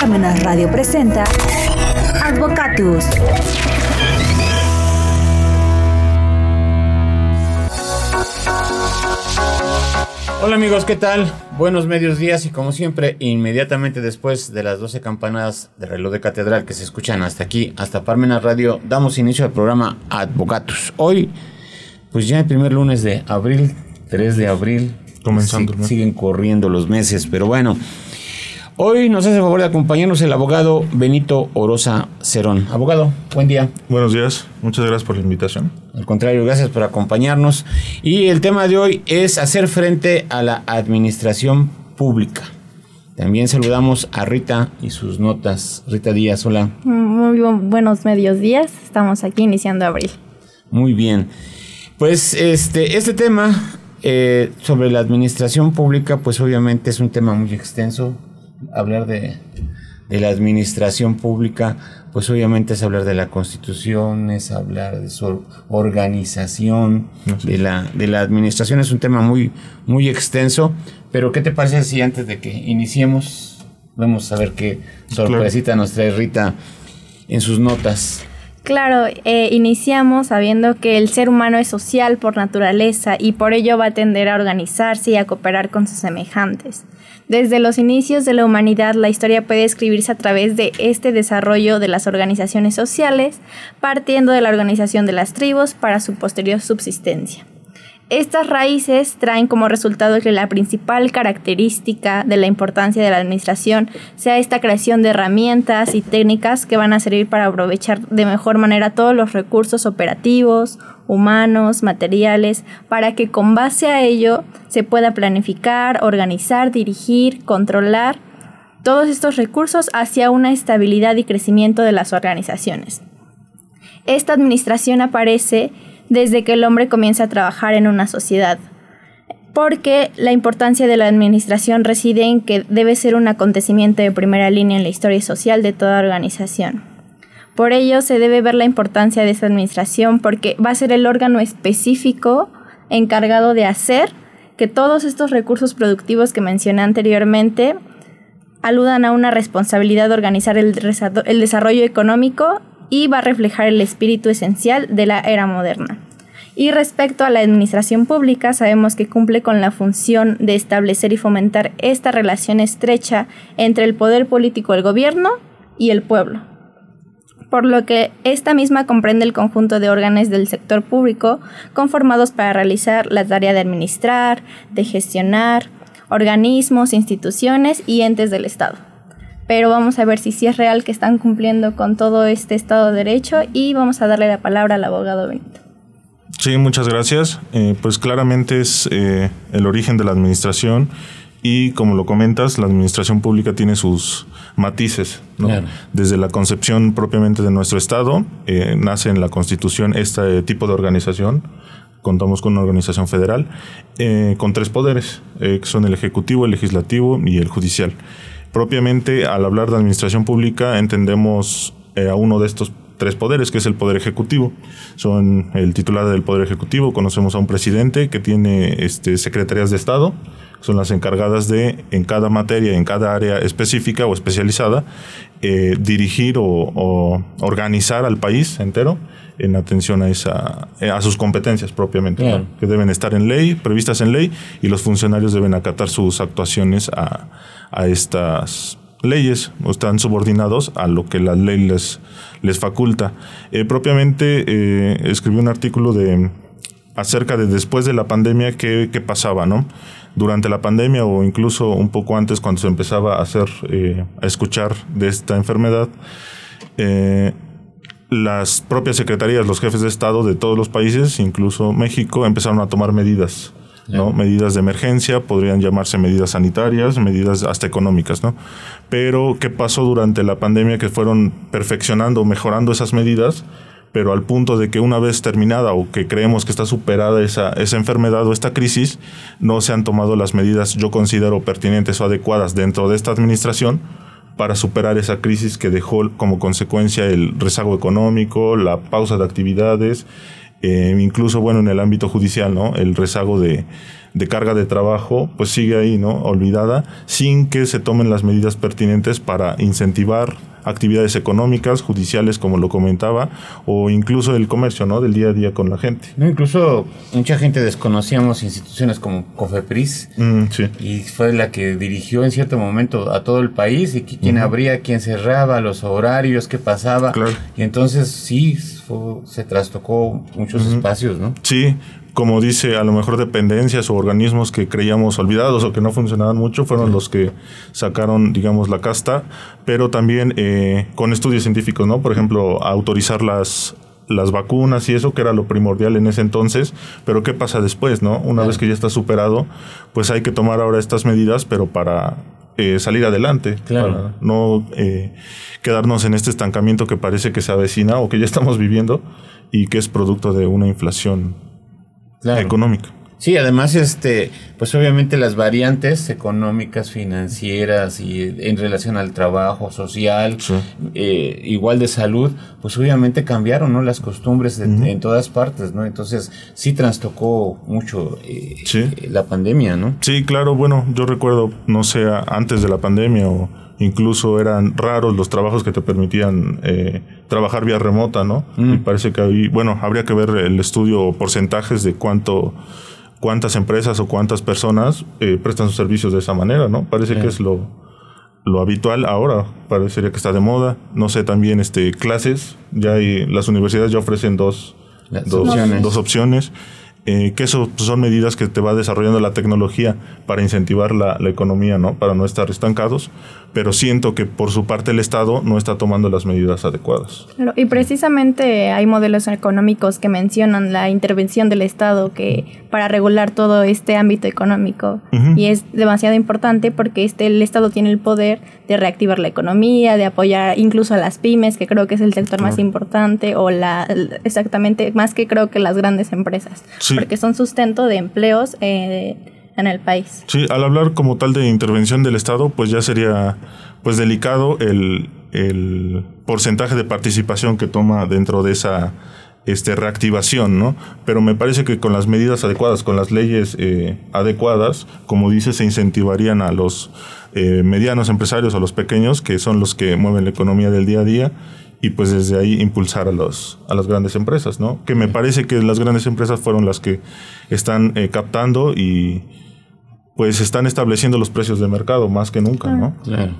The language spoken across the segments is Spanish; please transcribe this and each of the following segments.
Parmenas Radio presenta Advocatus. Hola amigos, ¿qué tal? Buenos medios días y como siempre, inmediatamente después de las 12 campanadas de reloj de catedral que se escuchan hasta aquí, hasta Parmenas Radio, damos inicio al programa Advocatus. Hoy, pues ya el primer lunes de abril, 3 de abril. Comenzando. Siguen corriendo los meses, pero bueno. Hoy nos hace el favor de acompañarnos el abogado Benito Orosa Cerón. Abogado, buen día. Buenos días, muchas gracias por la invitación. Al contrario, gracias por acompañarnos. Y el tema de hoy es hacer frente a la administración pública. También saludamos a Rita y sus notas. Rita Díaz, hola. Muy bu- buenos medios días. Estamos aquí iniciando abril. Muy bien. Pues este, este tema eh, sobre la administración pública, pues obviamente es un tema muy extenso. Hablar de, de la administración pública, pues obviamente es hablar de la constitución, es hablar de su organización, de la, de la administración. Es un tema muy, muy extenso. Pero ¿qué te parece si antes de que iniciemos, vamos a ver qué sorpresita nos trae Rita en sus notas? Claro, eh, iniciamos sabiendo que el ser humano es social por naturaleza y por ello va a tender a organizarse y a cooperar con sus semejantes. Desde los inicios de la humanidad, la historia puede escribirse a través de este desarrollo de las organizaciones sociales, partiendo de la organización de las tribus para su posterior subsistencia. Estas raíces traen como resultado que la principal característica de la importancia de la administración sea esta creación de herramientas y técnicas que van a servir para aprovechar de mejor manera todos los recursos operativos, humanos, materiales, para que con base a ello se pueda planificar, organizar, dirigir, controlar todos estos recursos hacia una estabilidad y crecimiento de las organizaciones. Esta administración aparece desde que el hombre comienza a trabajar en una sociedad, porque la importancia de la administración reside en que debe ser un acontecimiento de primera línea en la historia social de toda organización. Por ello se debe ver la importancia de esta administración porque va a ser el órgano específico encargado de hacer que todos estos recursos productivos que mencioné anteriormente aludan a una responsabilidad de organizar el, el desarrollo económico y va a reflejar el espíritu esencial de la era moderna. Y respecto a la administración pública, sabemos que cumple con la función de establecer y fomentar esta relación estrecha entre el poder político del gobierno y el pueblo. Por lo que esta misma comprende el conjunto de órganos del sector público conformados para realizar la tarea de administrar, de gestionar, organismos, instituciones y entes del Estado. Pero vamos a ver si sí es real que están cumpliendo con todo este Estado de Derecho y vamos a darle la palabra al abogado Benito. Sí, muchas gracias. Eh, pues claramente es eh, el origen de la administración y como lo comentas, la administración pública tiene sus matices. ¿no? Claro. Desde la concepción propiamente de nuestro Estado, eh, nace en la Constitución este tipo de organización. Contamos con una organización federal eh, con tres poderes, eh, que son el Ejecutivo, el Legislativo y el Judicial. Propiamente, al hablar de administración pública, entendemos a uno de estos tres poderes, que es el Poder Ejecutivo. Son el titular del Poder Ejecutivo, conocemos a un presidente que tiene este, secretarías de Estado, son las encargadas de, en cada materia, en cada área específica o especializada, eh, dirigir o, o organizar al país entero en atención a, esa, eh, a sus competencias propiamente, que deben estar en ley, previstas en ley, y los funcionarios deben acatar sus actuaciones a, a estas leyes, o están subordinados a lo que la ley les, faculta. Eh, propiamente eh, escribí un artículo de acerca de después de la pandemia qué, qué pasaba, ¿no? Durante la pandemia o incluso un poco antes cuando se empezaba a hacer, eh, a escuchar de esta enfermedad, eh, las propias secretarías, los jefes de Estado de todos los países, incluso México, empezaron a tomar medidas. ¿No? Medidas de emergencia, podrían llamarse medidas sanitarias, medidas hasta económicas, ¿no? Pero, ¿qué pasó durante la pandemia? Que fueron perfeccionando, mejorando esas medidas, pero al punto de que una vez terminada o que creemos que está superada esa, esa enfermedad o esta crisis, no se han tomado las medidas, yo considero, pertinentes o adecuadas dentro de esta administración para superar esa crisis que dejó como consecuencia el rezago económico, la pausa de actividades, Eh, incluso, bueno, en el ámbito judicial, ¿no? El rezago de, de carga de trabajo, pues sigue ahí, ¿no? Olvidada, sin que se tomen las medidas pertinentes para incentivar actividades económicas, judiciales, como lo comentaba, o incluso el comercio, ¿no? Del día a día con la gente. No, incluso mucha gente desconocíamos instituciones como Cofepris Mm, sí. y fue la que dirigió en cierto momento a todo el país y qui- quién abría, quién cerraba, los horarios, qué pasaba. Claro. Y entonces sí, fue- se trastocó muchos espacios, ¿no? Sí, como dice, a lo mejor dependencias o organismos que creíamos olvidados o que no funcionaban mucho fueron los que sacaron, digamos, la casta, pero también eh, con estudios científicos, ¿no? Por ejemplo, autorizar las las vacunas y eso que era lo primordial en ese entonces, pero ¿qué pasa después, no? Una Claro. vez que ya está superado, pues hay que tomar ahora estas medidas, pero para eh, salir adelante, Claro. para no eh, quedarnos en este estancamiento que parece que se avecina o que ya estamos viviendo y que es producto de una inflación Claro. económica. Sí, además, este, pues obviamente las variantes económicas, financieras y en relación al trabajo social, Sí. eh, igual de salud, pues obviamente cambiaron, ¿no? Las costumbres de- en todas partes, ¿no? Entonces sí trastocó mucho eh, Sí. eh, la pandemia, ¿no? Sí, claro, bueno, yo recuerdo, no sé, antes de la pandemia o incluso eran raros los trabajos que te permitían eh, trabajar vía remota, ¿no? Y parece que ahí, bueno, habría que ver el estudio o porcentajes de cuánto cuántas empresas o cuántas personas eh, prestan sus servicios de esa manera, ¿no? Parece que es lo, lo habitual ahora, parecería que está de moda. No sé, también este clases, ya hay, las universidades ya ofrecen dos, dos opciones. dos opciones. Eh, que eso son medidas que te va desarrollando la tecnología para incentivar la, la economía, ¿no? Para no estar estancados. Pero siento que por su parte el Estado no está tomando las medidas adecuadas. Claro, y precisamente hay modelos económicos que mencionan la intervención del Estado que para regular todo este ámbito económico y es demasiado importante porque este el Estado tiene el poder de reactivar la economía, de apoyar incluso a las pymes, que creo que es el sector más importante o la exactamente más que creo que las grandes empresas, Sí. Porque son sustento de empleos eh, en el país. Sí, al hablar como tal de intervención del Estado, pues ya sería pues delicado el, el porcentaje de participación que toma dentro de esa este, reactivación, ¿no? Pero me parece que con las medidas adecuadas, con las leyes eh, adecuadas, como dice, se incentivarían a los eh, medianos empresarios, a los pequeños, que son los que mueven la economía del día a día, y pues desde ahí impulsar a, los, a las grandes empresas, ¿no? Que me parece que las grandes empresas fueron las que están eh, captando y pues están estableciendo los precios de mercado más que nunca, ¿no? Claro.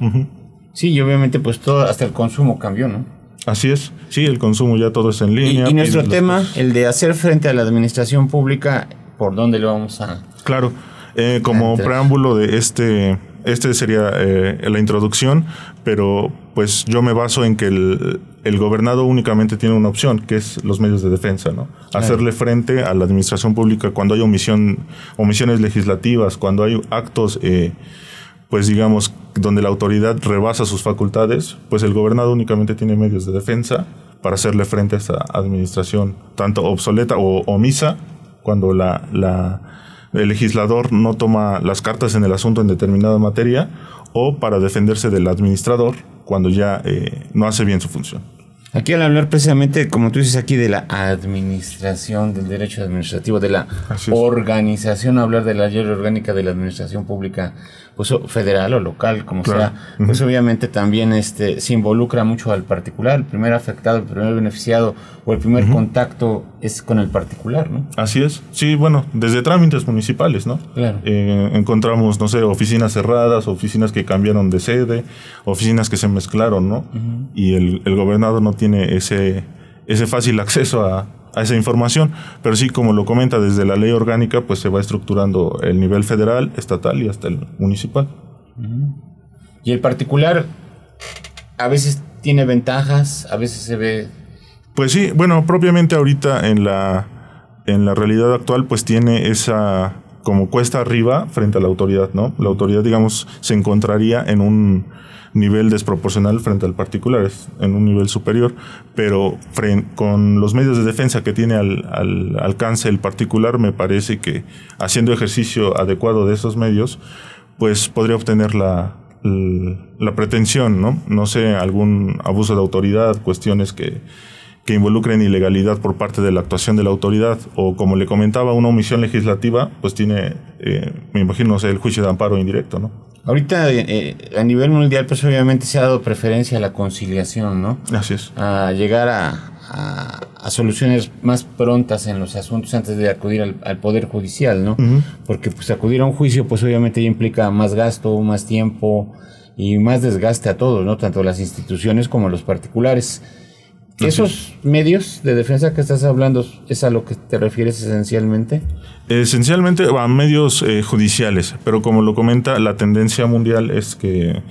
Sí, y obviamente pues todo, hasta el consumo cambió, ¿no? Así es, sí, el consumo ya todo es en línea. y nuestro tema, el de hacer frente a la administración pública, ¿por dónde lo vamos a...? Claro, eh, como preámbulo de este, este sería eh, la introducción, pero pues yo me baso en que el, el gobernado únicamente tiene una opción, que es los medios de defensa, ¿no? Hacerle frente a la administración pública cuando hay omisión, omisiones legislativas, cuando hay actos, eh, pues digamos, donde la autoridad rebasa sus facultades, pues el gobernado únicamente tiene medios de defensa para hacerle frente a esta administración, tanto obsoleta o omisa, cuando la, la- el legislador no toma las cartas en el asunto en determinada materia, o para defenderse del administrador cuando ya eh, no hace bien su función. Aquí al hablar precisamente, como tú dices aquí, de la administración, del derecho administrativo, de la organización, hablar de la ley orgánica de la administración pública, pues federal o local, como Claro. sea, pues obviamente también este se involucra mucho al particular, el primer afectado, el primer beneficiado o el primer contacto es con el particular, ¿no? Así es. Sí, bueno, desde trámites municipales, ¿no? Claro. Eh, encontramos, no sé, oficinas cerradas, oficinas que cambiaron de sede, oficinas que se mezclaron, ¿no? Y el, el gobernador no tiene ese, ese fácil acceso a, a esa información. Pero sí, como lo comenta, desde la ley orgánica, pues se va estructurando el nivel federal, estatal y hasta el municipal. Y el particular a veces tiene ventajas, a veces se ve Pues sí, bueno, propiamente ahorita en la, en la realidad actual, pues tiene esa como cuesta arriba frente a la autoridad, ¿no? La autoridad, digamos, se encontraría en un nivel desproporcional frente al particular, es en un nivel superior, pero con los medios de defensa que tiene al, al alcance el particular, me parece que haciendo ejercicio adecuado de esos medios, pues podría obtener la, la pretensión, ¿no? No sé, algún abuso de autoridad, cuestiones que, que involucren ilegalidad por parte de la actuación de la autoridad o como le comentaba una omisión legislativa, pues tiene, eh, me imagino, el juicio de amparo indirecto, ¿no? Ahorita eh, a nivel mundial, pues obviamente se ha dado preferencia a la conciliación, ¿no? Así es. A llegar a, a, soluciones más prontas en los asuntos antes de acudir al, Poder Judicial, ¿no? Porque pues acudir a un juicio, pues obviamente ya implica más gasto, más tiempo y más desgaste a todos, ¿no? Tanto las instituciones como los particulares. ¿Esos medios de defensa que estás hablando es a lo que te refieres esencialmente? Esencialmente a medios eh, judiciales, pero como lo comenta, la tendencia mundial es que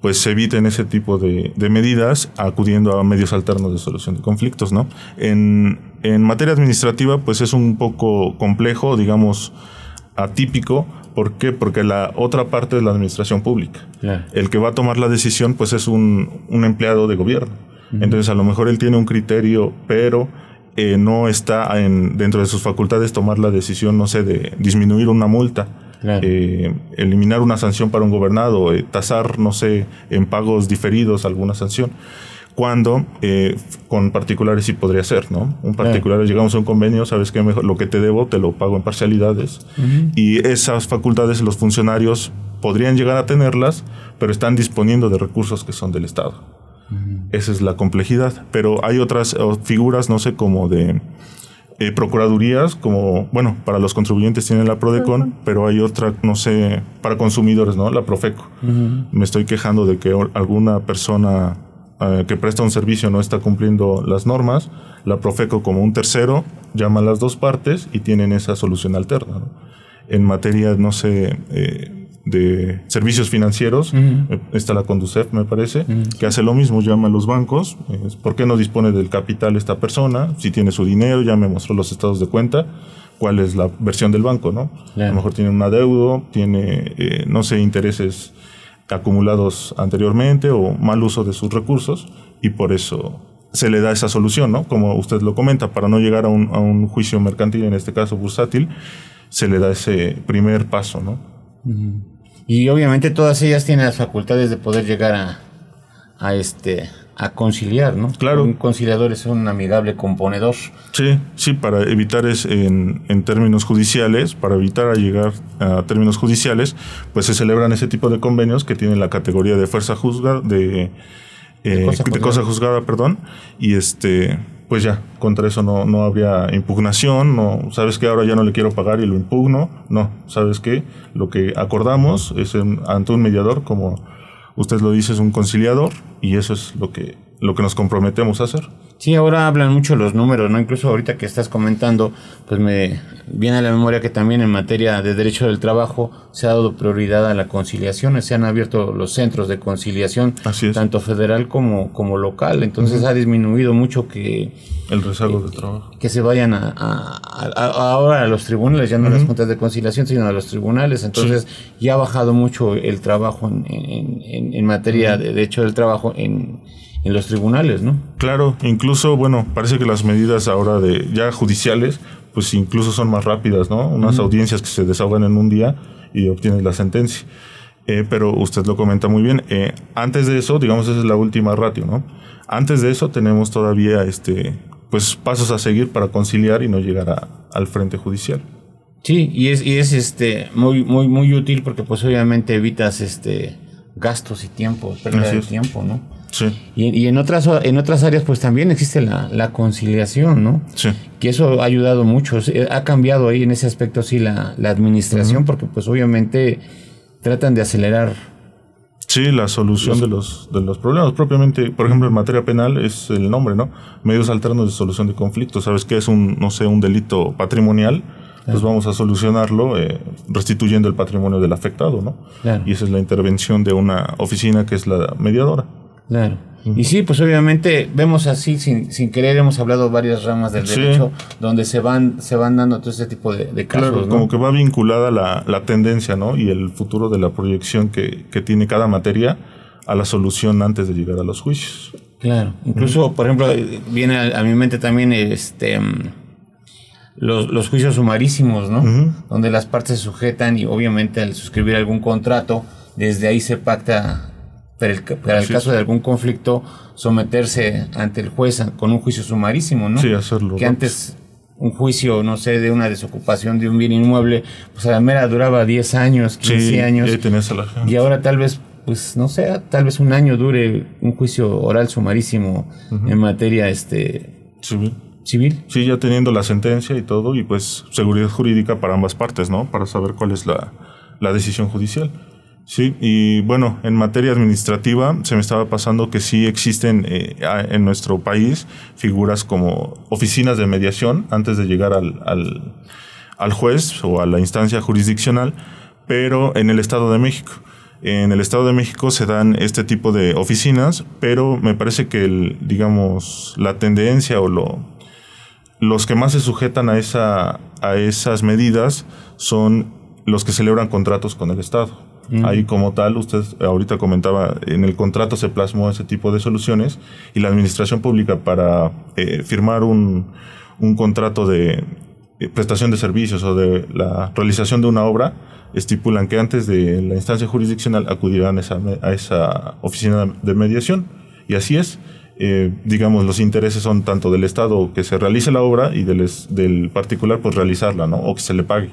pues se eviten ese tipo de, medidas acudiendo a medios alternos de solución de conflictos, ¿no? En, materia administrativa, pues es un poco complejo, digamos, atípico. ¿Por qué? Porque la otra parte es la administración pública. El que va a tomar la decisión, pues es un, empleado de gobierno. Entonces, a lo mejor él tiene un criterio, pero eh, no está en, dentro de sus facultades tomar la decisión, no sé, de disminuir una multa eh, eliminar una sanción para un gobernado, eh, tasar, no sé, en pagos diferidos alguna sanción. Cuando eh, con particulares sí podría ser, ¿no? Un particular, llegamos a un convenio, sabes que lo que te debo te lo pago en parcialidades. Y esas facultades los funcionarios podrían llegar a tenerlas, pero están disponiendo de recursos que son del Estado. Esa es la complejidad. Pero hay otras figuras, no sé, como de eh, procuradurías, como, bueno, para los contribuyentes tienen la PRODECON, pero hay otra, no sé, para consumidores, ¿no? La PROFECO. Me estoy quejando de que alguna persona eh, que presta un servicio no está cumpliendo las normas. La PROFECO, como un tercero, llama a las dos partes y tienen esa solución alterna. En materia, no sé, eh, de servicios financieros, eh, está la Conducef, me parece, que hace lo mismo, llama a los bancos, ¿por qué no dispone del capital esta persona? Si tiene su dinero, ya me mostró los estados de cuenta, cuál es la versión del banco, ¿no? A lo mejor tiene un adeudo, tiene, eh, no sé, intereses acumulados anteriormente o mal uso de sus recursos y por eso se le da esa solución, ¿no? Como usted lo comenta, para no llegar a un, a un juicio mercantil, en este caso bursátil, se le da ese primer paso, ¿no? Y obviamente todas ellas tienen las facultades de poder llegar a, a este a conciliar, ¿no? Claro. Un conciliador es un amigable componedor. Sí, sí, para evitar es en, en términos judiciales, para evitar llegar a términos judiciales, pues se celebran ese tipo de convenios que tienen la categoría de fuerza juzgada, de, de, cosa, eh, de cosa juzgada, perdón, y este pues ya, contra eso no, no habría impugnación, no, sabes que ahora ya no le quiero pagar y lo impugno, no, sabes que lo que acordamos es ante un mediador, como usted lo dice, es un conciliador y eso es lo que, lo que nos comprometemos a hacer. Sí, ahora hablan mucho los números, ¿no? Incluso ahorita que estás comentando, pues me viene a la memoria que también en materia de derecho del trabajo se ha dado prioridad a la conciliación, se han abierto los centros de conciliación, tanto federal como, como local, entonces ha disminuido mucho que... El rezago de trabajo. Que se vayan a, ahora a los tribunales, ya no a las juntas de conciliación, sino a los tribunales, entonces ya ha bajado mucho el trabajo en, en, en materia de derecho del trabajo en en los tribunales, ¿no? Claro, incluso, bueno, parece que las medidas ahora de ya judiciales, pues incluso son más rápidas, ¿no? Unas audiencias que se desahogan en un día y obtienes la sentencia. Eh, pero usted lo comenta muy bien. Eh, antes de eso, digamos, esa es la última ratio, ¿no? Antes de eso tenemos todavía, este, pues, pasos a seguir para conciliar y no llegar al frente judicial. Sí, y es, y es este muy, muy, muy útil porque pues obviamente evitas este gastos y tiempo, pérdida de tiempo, ¿no? Y, en otras en otras áreas pues también existe la, conciliación, ¿no? Sí. Que eso ha ayudado mucho, ha cambiado ahí en ese aspecto sí la, administración porque pues obviamente tratan de acelerar Sí, la solución de los de los problemas propiamente, por ejemplo, en materia penal es el nombre, ¿no? Medios alternos de solución de conflictos. ¿Sabes qué es un no sé, un delito patrimonial? Pues vamos a solucionarlo eh, restituyendo el patrimonio del afectado, ¿no? Y esa es la intervención de una oficina que es la mediadora. Claro. Y sí, pues obviamente vemos así, sin, sin querer, hemos hablado varias ramas del derecho donde se van, se van dando todo ese tipo de, casos. Claro, como que va vinculada la, la, tendencia, ¿no? Y el futuro de la proyección que, que, tiene cada materia a la solución antes de llegar a los juicios. Claro. Incluso, por ejemplo, viene a, mi mente también este los, los juicios sumarísimos, ¿no? Donde las partes se sujetan y obviamente al suscribir algún contrato, desde ahí se pacta para el, para el caso de algún conflicto, someterse ante el juez con un juicio sumarísimo, ¿no? Sí, hacerlo Que antes un juicio, no sé, de una desocupación de un bien inmueble, pues a la mera duraba 10 años, 15 Sí, años. y ahí tenías a la gente. Y ahora tal vez, pues no sé, tal vez un año dure un juicio oral sumarísimo en materia este civil. Sí, ya teniendo la sentencia y todo, y pues seguridad jurídica para ambas partes, ¿no? Para saber cuál es la, la decisión judicial. Sí, y bueno, en materia administrativa se me estaba pasando que sí existen eh, en nuestro país figuras como oficinas de mediación antes de llegar al, al, al juez o a la instancia jurisdiccional, pero en el Estado de México. En el Estado de México se dan este tipo de oficinas, pero me parece que el, digamos, la tendencia o lo, los que más se sujetan a, esa, a esas medidas son los que celebran contratos con el Estado. Ahí como tal, usted ahorita comentaba, en el contrato se plasmó ese tipo de soluciones y la administración pública para eh, firmar un, un contrato de eh, prestación de servicios o de la realización de una obra, estipulan que antes de la instancia jurisdiccional acudirán esa a esa oficina de mediación. Y así es. Eh, digamos, los intereses son tanto del Estado que se realice la obra y del, del particular, pues realizarla, ¿no? O que se le pague.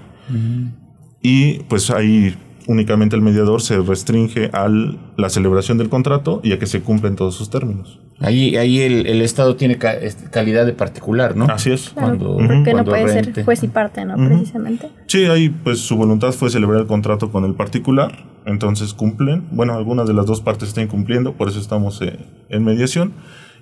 Y pues ahí únicamente el mediador se restringe a la celebración del contrato y a que se cumplen todos sus términos. Ahí, ahí el, el Estado tiene ca- calidad de particular, ¿no? Así es. Claro, Cuando- porque no cuando puede rente. ser juez y parte, ¿no? Precisamente. Sí, ahí pues su voluntad fue celebrar el contrato con el particular, entonces cumplen, bueno, algunas de las dos partes están cumpliendo, por eso estamos eh, en mediación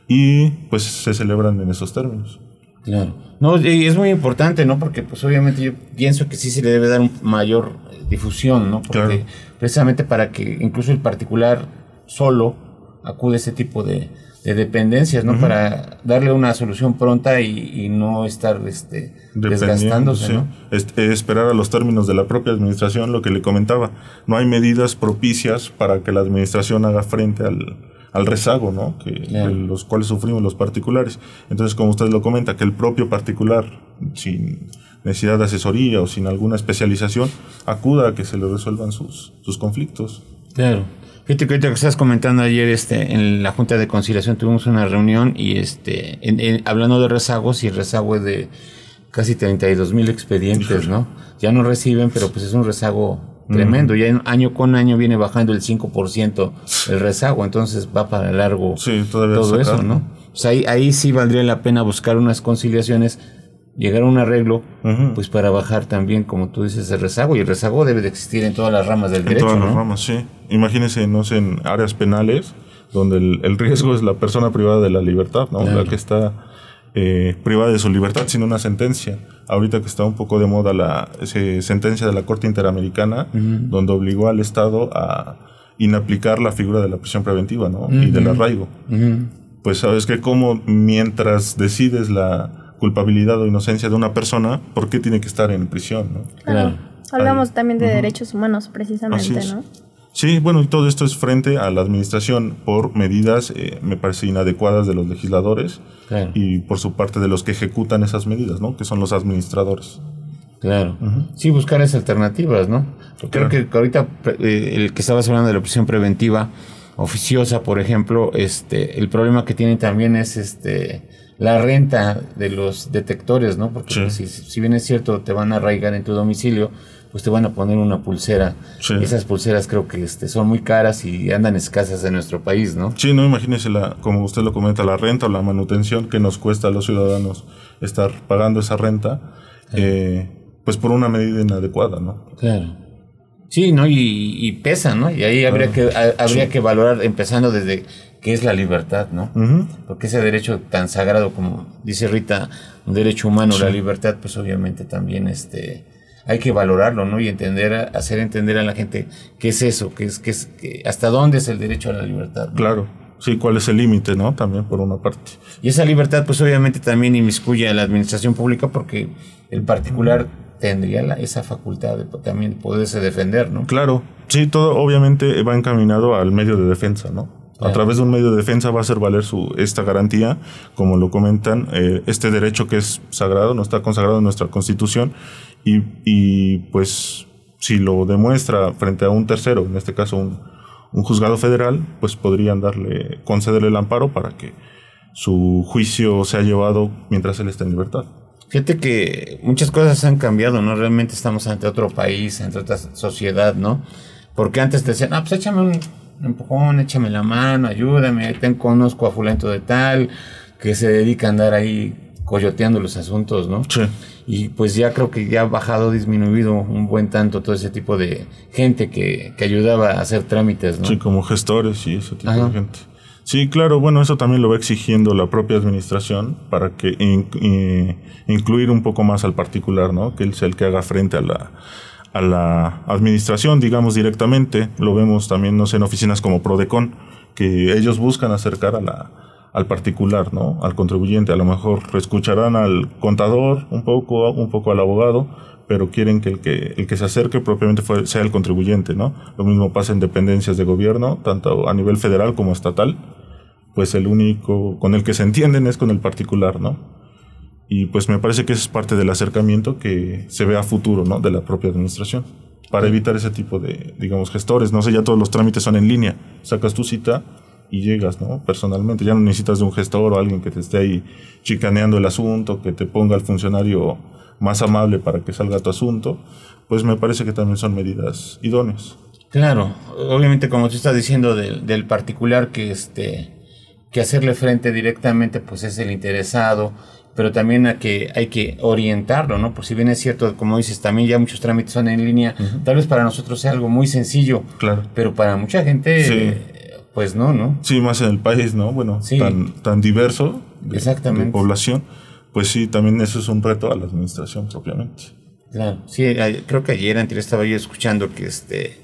y pues se celebran en esos términos. Claro. No, y es muy importante, ¿no? Porque pues obviamente yo pienso que sí se le debe dar un mayor difusión, ¿no? Porque Claro. precisamente para que incluso el particular solo acude a ese tipo de, de dependencias, ¿no? Para darle una solución pronta y, y no estar este, desgastándose, sí. ¿no? Es- es esperar a los términos de la propia administración, lo que le comentaba. No hay medidas propicias para que la administración haga frente al, al rezago, ¿no? Que, Claro. de los cuales sufrimos los particulares. Entonces, como usted lo comenta, que el propio particular, sin necesidad de asesoría o sin alguna especialización, acuda a que se le resuelvan sus, sus conflictos. Claro. Fíjate que ahorita que estás comentando ayer este, en la Junta de Conciliación tuvimos una reunión y este en- en- hablando de rezagos y el rezago es de casi 32 mil expedientes, ¿no? Ya no reciben, pero pues es un rezago tremendo. Ya en- año con año viene bajando el 5% el rezago, entonces va para largo Sí, todo eso, ¿no? O sea, ahí, ahí sí valdría la pena buscar unas conciliaciones, llegar a un arreglo, pues para bajar también, como tú dices, el rezago. Y el rezago debe de existir en todas las ramas del En derecho, todas ¿no? las ramas, sí. Imagínense, no sé, en áreas penales, donde el, el riesgo es la persona privada de la libertad, ¿no? Claro. La que está eh, privada de su libertad sin una sentencia. Ahorita que está un poco de moda la ese sentencia de la Corte Interamericana, donde obligó al Estado a inaplicar la figura de la prisión preventiva, ¿no? Y del arraigo. Pues sabes que como mientras decides la culpabilidad o inocencia de una persona, ¿por qué tiene que estar en prisión, no? Claro. Hablamos Ahí. también de derechos humanos, precisamente, Así es. ¿no? Sí, bueno, y todo esto es frente a la administración por medidas, eh, me parece, inadecuadas de los legisladores Claro. y por su parte de los que ejecutan esas medidas, ¿no? Que son los administradores. Claro. Sí, buscar esas alternativas, ¿no? Creo Claro. que ahorita eh, el que estabas hablando de la prisión preventiva oficiosa, por ejemplo, este, el problema que tienen también es este la renta de los detectores, ¿no? Porque Sí. si, si bien es cierto te van a arraigar en tu domicilio, pues te van a poner una pulsera. Sí. Esas pulseras creo que este, son muy caras y andan escasas en nuestro país, ¿no? Sí, no imagínese, la, como usted lo comenta, la renta o la manutención que nos cuesta a los ciudadanos estar pagando esa renta, eh, pues por una medida inadecuada, ¿no? Claro. Sí, ¿no? Y, y pesa, ¿no? Y ahí habría, que, ha- habría que valorar, empezando desde qué es la libertad, ¿no? Ujú. Porque ese derecho tan sagrado como dice Rita, un derecho humano, la libertad, pues obviamente también este hay que valorarlo, ¿no? Y entender, hacer entender a la gente qué es eso, qué es, qué es, qué- hasta dónde es el derecho a la libertad. ¿no? Claro. Sí, cuál es el límite, ¿no? También por una parte. Y esa libertad, pues obviamente también inmiscuye a la administración pública porque el particular tendría la- esa facultad de también poderse defender, ¿no? Claro, sí, todo obviamente va encaminado al medio de defensa, ¿no? A través de un medio de defensa va a hacer valer su, esta garantía, como lo comentan, eh, este derecho que es sagrado, no está consagrado en nuestra constitución, y, pues si lo demuestra frente a un tercero, en este caso un, un juzgado federal, pues podrían darle, concederle el amparo para que su juicio sea llevado mientras él está en libertad. Fíjate que muchas cosas han cambiado, ¿no? Realmente estamos ante otro país, ante otra sociedad, ¿no? Porque antes te decían, ah, pues échame un empujón, échame la mano, ayúdame, te conozco a fulento de tal, que se dedica a andar ahí coyoteando los asuntos, ¿no? Sí. Y pues ya creo que ya ha bajado, disminuido un buen tanto todo ese tipo de gente que, que ayudaba a hacer trámites, ¿no? Sí, como gestores y ese tipo de gente. Sí, claro, bueno, eso también lo va exigiendo la propia administración para que incluir un poco más al particular, ¿no? Que él sea el que haga frente a la, a la administración, digamos directamente. Lo vemos también, no sé, en oficinas como Prodecon, que ellos buscan acercar a la, al particular, ¿no? Al contribuyente. A lo mejor escucharán al contador un poco, un poco al abogado, pero quieren que el que, el que se acerque propiamente sea el contribuyente, ¿no? Lo mismo pasa en dependencias de gobierno, tanto a nivel federal como estatal, pues el único con el que se entienden es con el particular, ¿no? Y pues me parece que es parte del acercamiento que se ve a futuro, ¿no? De la propia administración, para evitar ese tipo de, digamos, gestores. No sé, ya todos los trámites son en línea. Sacas tu cita y llegas, ¿no? Personalmente. Ya no necesitas de un gestor o alguien que te esté ahí chicaneando el asunto, que te ponga al funcionario más amable para que salga tu asunto, pues me parece que también son medidas idóneas. Claro, obviamente como tú estás diciendo del, del particular que este que hacerle frente directamente pues es el interesado, pero también a que hay que orientarlo, ¿no? Por si bien es cierto, como dices, también ya muchos trámites son en línea, tal vez para nosotros sea algo muy sencillo, claro. pero para mucha gente pues no, ¿no? Sí, más en el país, ¿no? Bueno, tan, tan diverso de, Exactamente. población, pues sí, también eso es un reto a la administración propiamente. Claro, sí, creo que ayer, antes estaba yo escuchando que este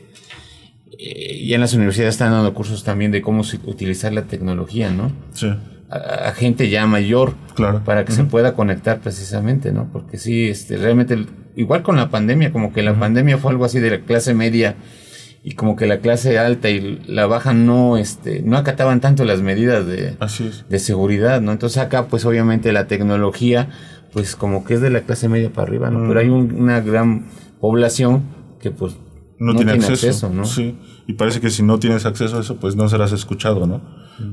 eh, ya en las universidades están dando cursos también de cómo utilizar la tecnología, ¿no? Sí. A, gente ya mayor, claro. para que se pueda conectar precisamente, ¿no? Porque sí, este, realmente, igual con la pandemia, como que la pandemia fue algo así de la clase media y como que la clase alta y la baja no este no acataban tanto las medidas de, de seguridad, ¿no? Entonces acá pues obviamente la tecnología pues como que es de la clase media para arriba, ¿no? Pero hay una gran población que pues no, tiene, acceso, ¿no? Sí, y parece que si no tienes acceso a eso pues no serás escuchado, ¿no?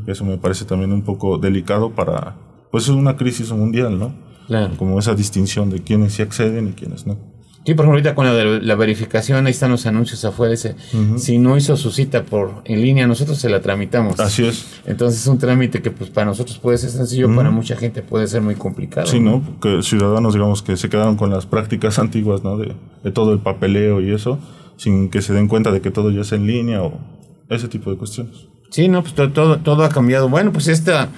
Eso me parece también un poco delicado para pues es una crisis mundial, ¿no? Claro. Como esa distinción de quiénes sí acceden y quiénes no. Sí, por ejemplo, ahorita con la, la verificación, ahí están los anuncios afuera. Ese, Si no hizo su cita por en línea, nosotros se la tramitamos. Así es. Entonces es un trámite que pues para nosotros puede ser sencillo, para mucha gente puede ser muy complicado. Sí, ¿no? Que ciudadanos, digamos, que se quedaron con las prácticas antiguas, ¿no? De, de todo el papeleo y eso, sin que se den cuenta de que todo ya es en línea o ese tipo de cuestiones. Sí, no, pues todo, todo ha cambiado. Bueno, pues esta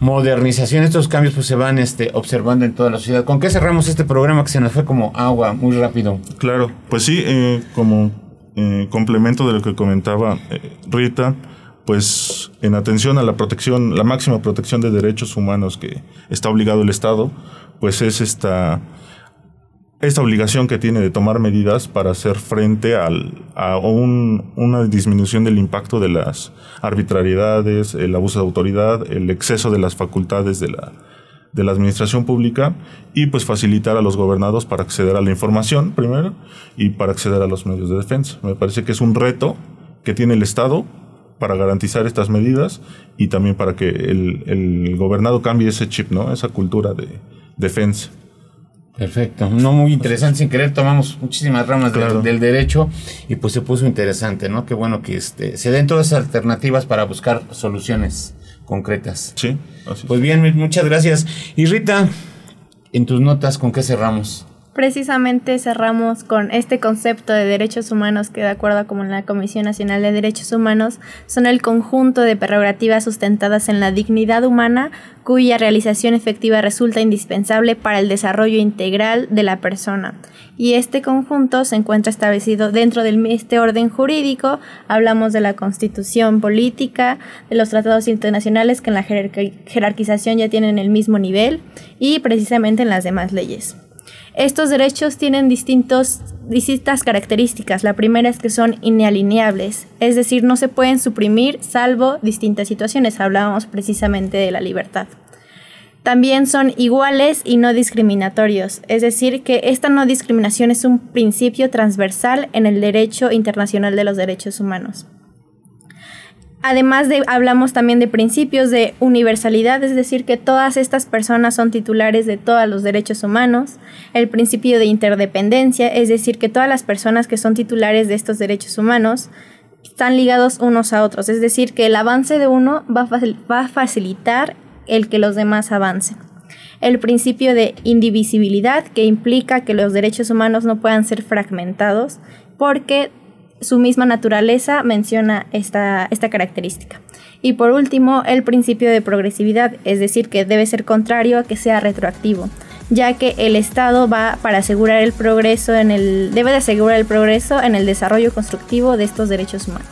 modernización, estos cambios pues se van este, observando en toda la ciudad. ¿Con qué cerramos este programa que se nos fue como agua muy rápido? Claro, pues sí, eh, como eh, complemento de lo que comentaba eh, Rita, pues en atención a la protección, la máxima protección de derechos humanos que está obligado el Estado, pues es esta esta obligación que tiene de tomar medidas para hacer frente al, a una disminución del impacto de las arbitrariedades, el abuso de autoridad, el exceso de las facultades de la, de la administración pública y pues facilitar a los gobernados para acceder a la información primero y para acceder a los medios de defensa. Me parece que es un reto que tiene el Estado para garantizar estas medidas y también para que el, el gobernado cambie ese chip, ¿no? esa cultura de defensa. Perfecto, no muy interesante, sin querer tomamos muchísimas ramas del, derecho y pues se puso interesante, ¿no? Qué bueno que este, se den todas esas alternativas para buscar soluciones concretas. Sí, así Pues bien, muchas gracias. Y Rita, en tus notas, ¿con qué cerramos? Precisamente cerramos con este concepto de derechos humanos que de acuerdo con la Comisión Nacional de Derechos Humanos son el conjunto de prerrogativas sustentadas en la dignidad humana cuya realización efectiva resulta indispensable para el desarrollo integral de la persona. Y este conjunto se encuentra establecido dentro de este orden jurídico. Hablamos de la constitución política, de los tratados internacionales que en la jerarquización ya tienen el mismo nivel y precisamente en las demás leyes. Estos derechos tienen distintas características. La primera es que son inalineables, es decir, no se pueden suprimir salvo distintas situaciones. Hablábamos precisamente de la libertad. También son iguales y no discriminatorios, es decir, que esta no discriminación es un principio transversal en el derecho internacional de los derechos humanos. Además de, hablamos también de principios de universalidad, es decir, que todas estas personas son titulares de todos los derechos humanos. El principio de interdependencia, es decir, que todas las personas que son titulares de estos derechos humanos están ligados unos a otros, es decir, que el avance de uno va a facilitar el que los demás avancen. El principio de indivisibilidad, que implica que los derechos humanos no puedan ser fragmentados, porque su misma naturaleza menciona esta, esta característica. Y por último, el principio de progresividad, es decir, que debe ser contrario a que sea retroactivo, ya que el Estado va para asegurar el progreso en el debe de asegurar el progreso en el desarrollo constructivo de estos derechos humanos.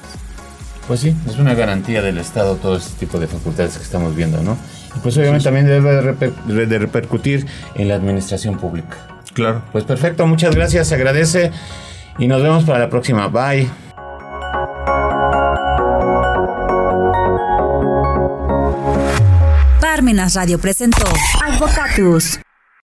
Pues sí, es una garantía del Estado todo este tipo de facultades que estamos viendo, ¿no? Y pues obviamente también debe de, repercutir en la administración pública. Claro. Pues perfecto, muchas gracias, se agradece. Y nos vemos para la próxima. Bye. Parmenas Radio presentó Advocatus.